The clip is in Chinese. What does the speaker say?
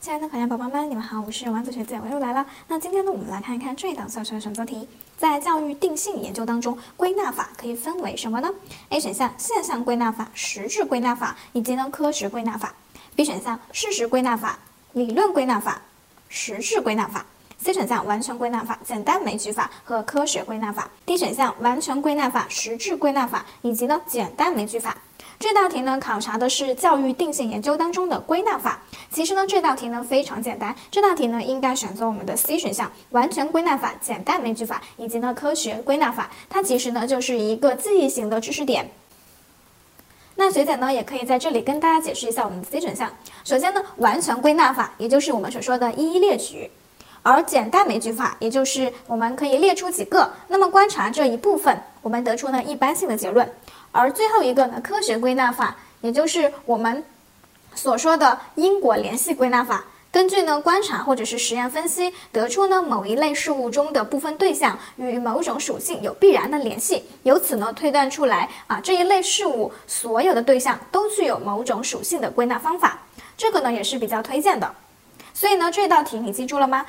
亲爱的考研宝宝们，你们好，我是丸子学姐，我又来了。那今天呢，我们来看一看这一道小学选择题，在教育定性研究当中，归纳法可以分为什么呢？A 选项现象归纳法、实质归纳法以及呢科学归纳法。B 选项事实归纳法、理论归纳法、实质归纳法。C 选项完全归纳法、简单枚举法和科学归纳法。D 选项完全归纳法、实质归纳法以及呢简单枚举法。这道题呢，考察的是教育定性研究当中的归纳法。其实呢，这道题呢非常简单。这道题呢，应该选择我们的 C 选项，完全归纳法、简单枚举法以及呢科学归纳法。它其实呢就是一个记忆型的知识点。那学姐呢，也可以在这里跟大家解释一下我们的 C 选项。首先呢，完全归纳法，也就是我们所说的一一列举；而简单枚举法，也就是我们可以列出几个，那么观察这一部分，我们得出呢一般性的结论。而最后一个呢，科学归纳法，也就是我们所说的因果联系归纳法，根据呢观察或者是实验分析，得出呢某一类事物中的部分对象与某种属性有必然的联系，由此呢推断出来啊这一类事物所有的对象都具有某种属性的归纳方法，这个呢也是比较推荐的。所以呢这道题你记住了吗？